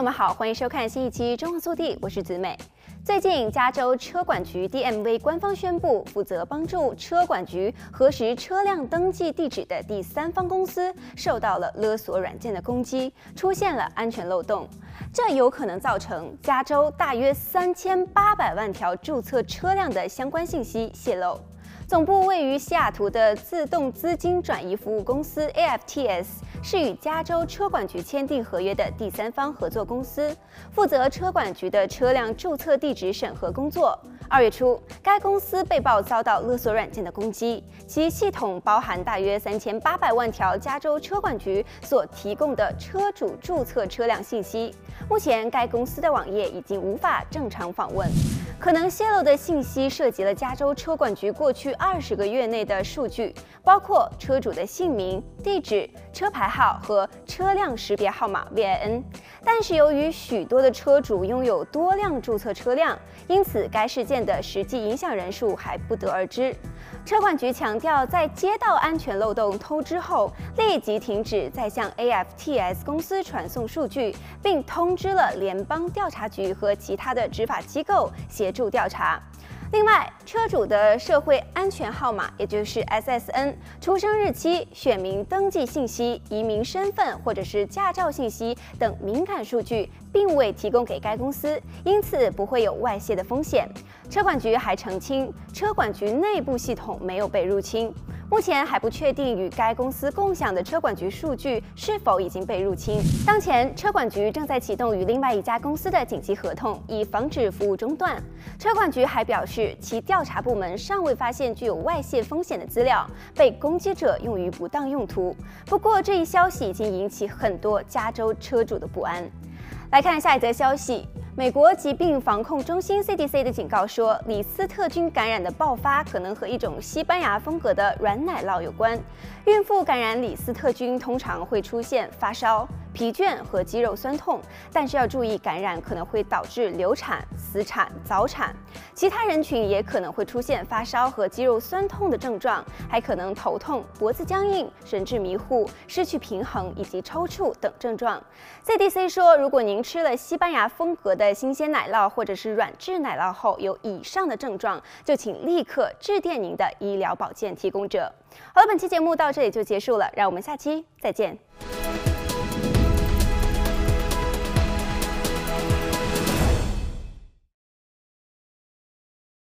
友们好，欢迎收看新一期《中国速递》，我是子美。最近，加州车管局 DMV 官方宣布，负责帮助车管局核实车辆登记地址的第三方公司受到了勒索软件的攻击，出现了安全漏洞，这有可能造成加州大约三千八百万条注册车辆的相关信息泄露。总部位于西雅图的自动资金转移服务公司 AFTS 是与加州车管局签订合约的第三方合作公司，负责车管局的车辆注册地址审核工作。二月初，该公司被曝遭到勒索软件的攻击，其系统包含大约三千八百万条加州车管局所提供的车主注册车辆信息。目前，该公司的网页已经无法正常访问。可能泄露的信息涉及了加州车管局过去二十个月内的数据，包括车主的姓名、地址、车牌号和车辆识别号码 （VIN）。但是由于许多的车主拥有多辆注册车辆，因此该事件的实际影响人数还不得而知。车管局强调，在接到安全漏洞通知后，立即停止再向 AFTS 公司传送数据，并通知了联邦调查局和其他的执法机构协助调查。另外，车主的社会安全号码，也就是 SSN、出生日期、选民登记信息、移民身份或者是驾照信息等敏感数据，并未提供给该公司，因此不会有外泄的风险。车管局还澄清，车管局内部系统没有被入侵。目前还不确定与该公司共享的车管局数据是否已经被入侵。当前，车管局正在启动与另外一家公司的紧急合同，以防止服务中断。车管局还表示，其调查部门尚未发现具有外泄风险的资料被攻击者用于不当用途。不过，这一消息已经引起很多加州车主的不安。来看下一则消息。美国疾病防控中心 CDC 的警告说，李斯特菌感染的爆发可能和一种西班牙风格的软奶酪有关。孕妇感染李斯特菌通常会出现发烧。疲倦和肌肉酸痛，但是要注意，感染可能会导致流产、死产、早产。其他人群也可能会出现发烧和肌肉酸痛的症状，还可能头痛、脖子僵硬、神志迷糊、失去平衡以及抽搐等症状。CDC 说，如果您吃了西班牙风格的新鲜奶酪或者是软质奶酪后有以上的症状，就请立刻致电您的医疗保健提供者。好了，本期节目到这里就结束了，让我们下期再见。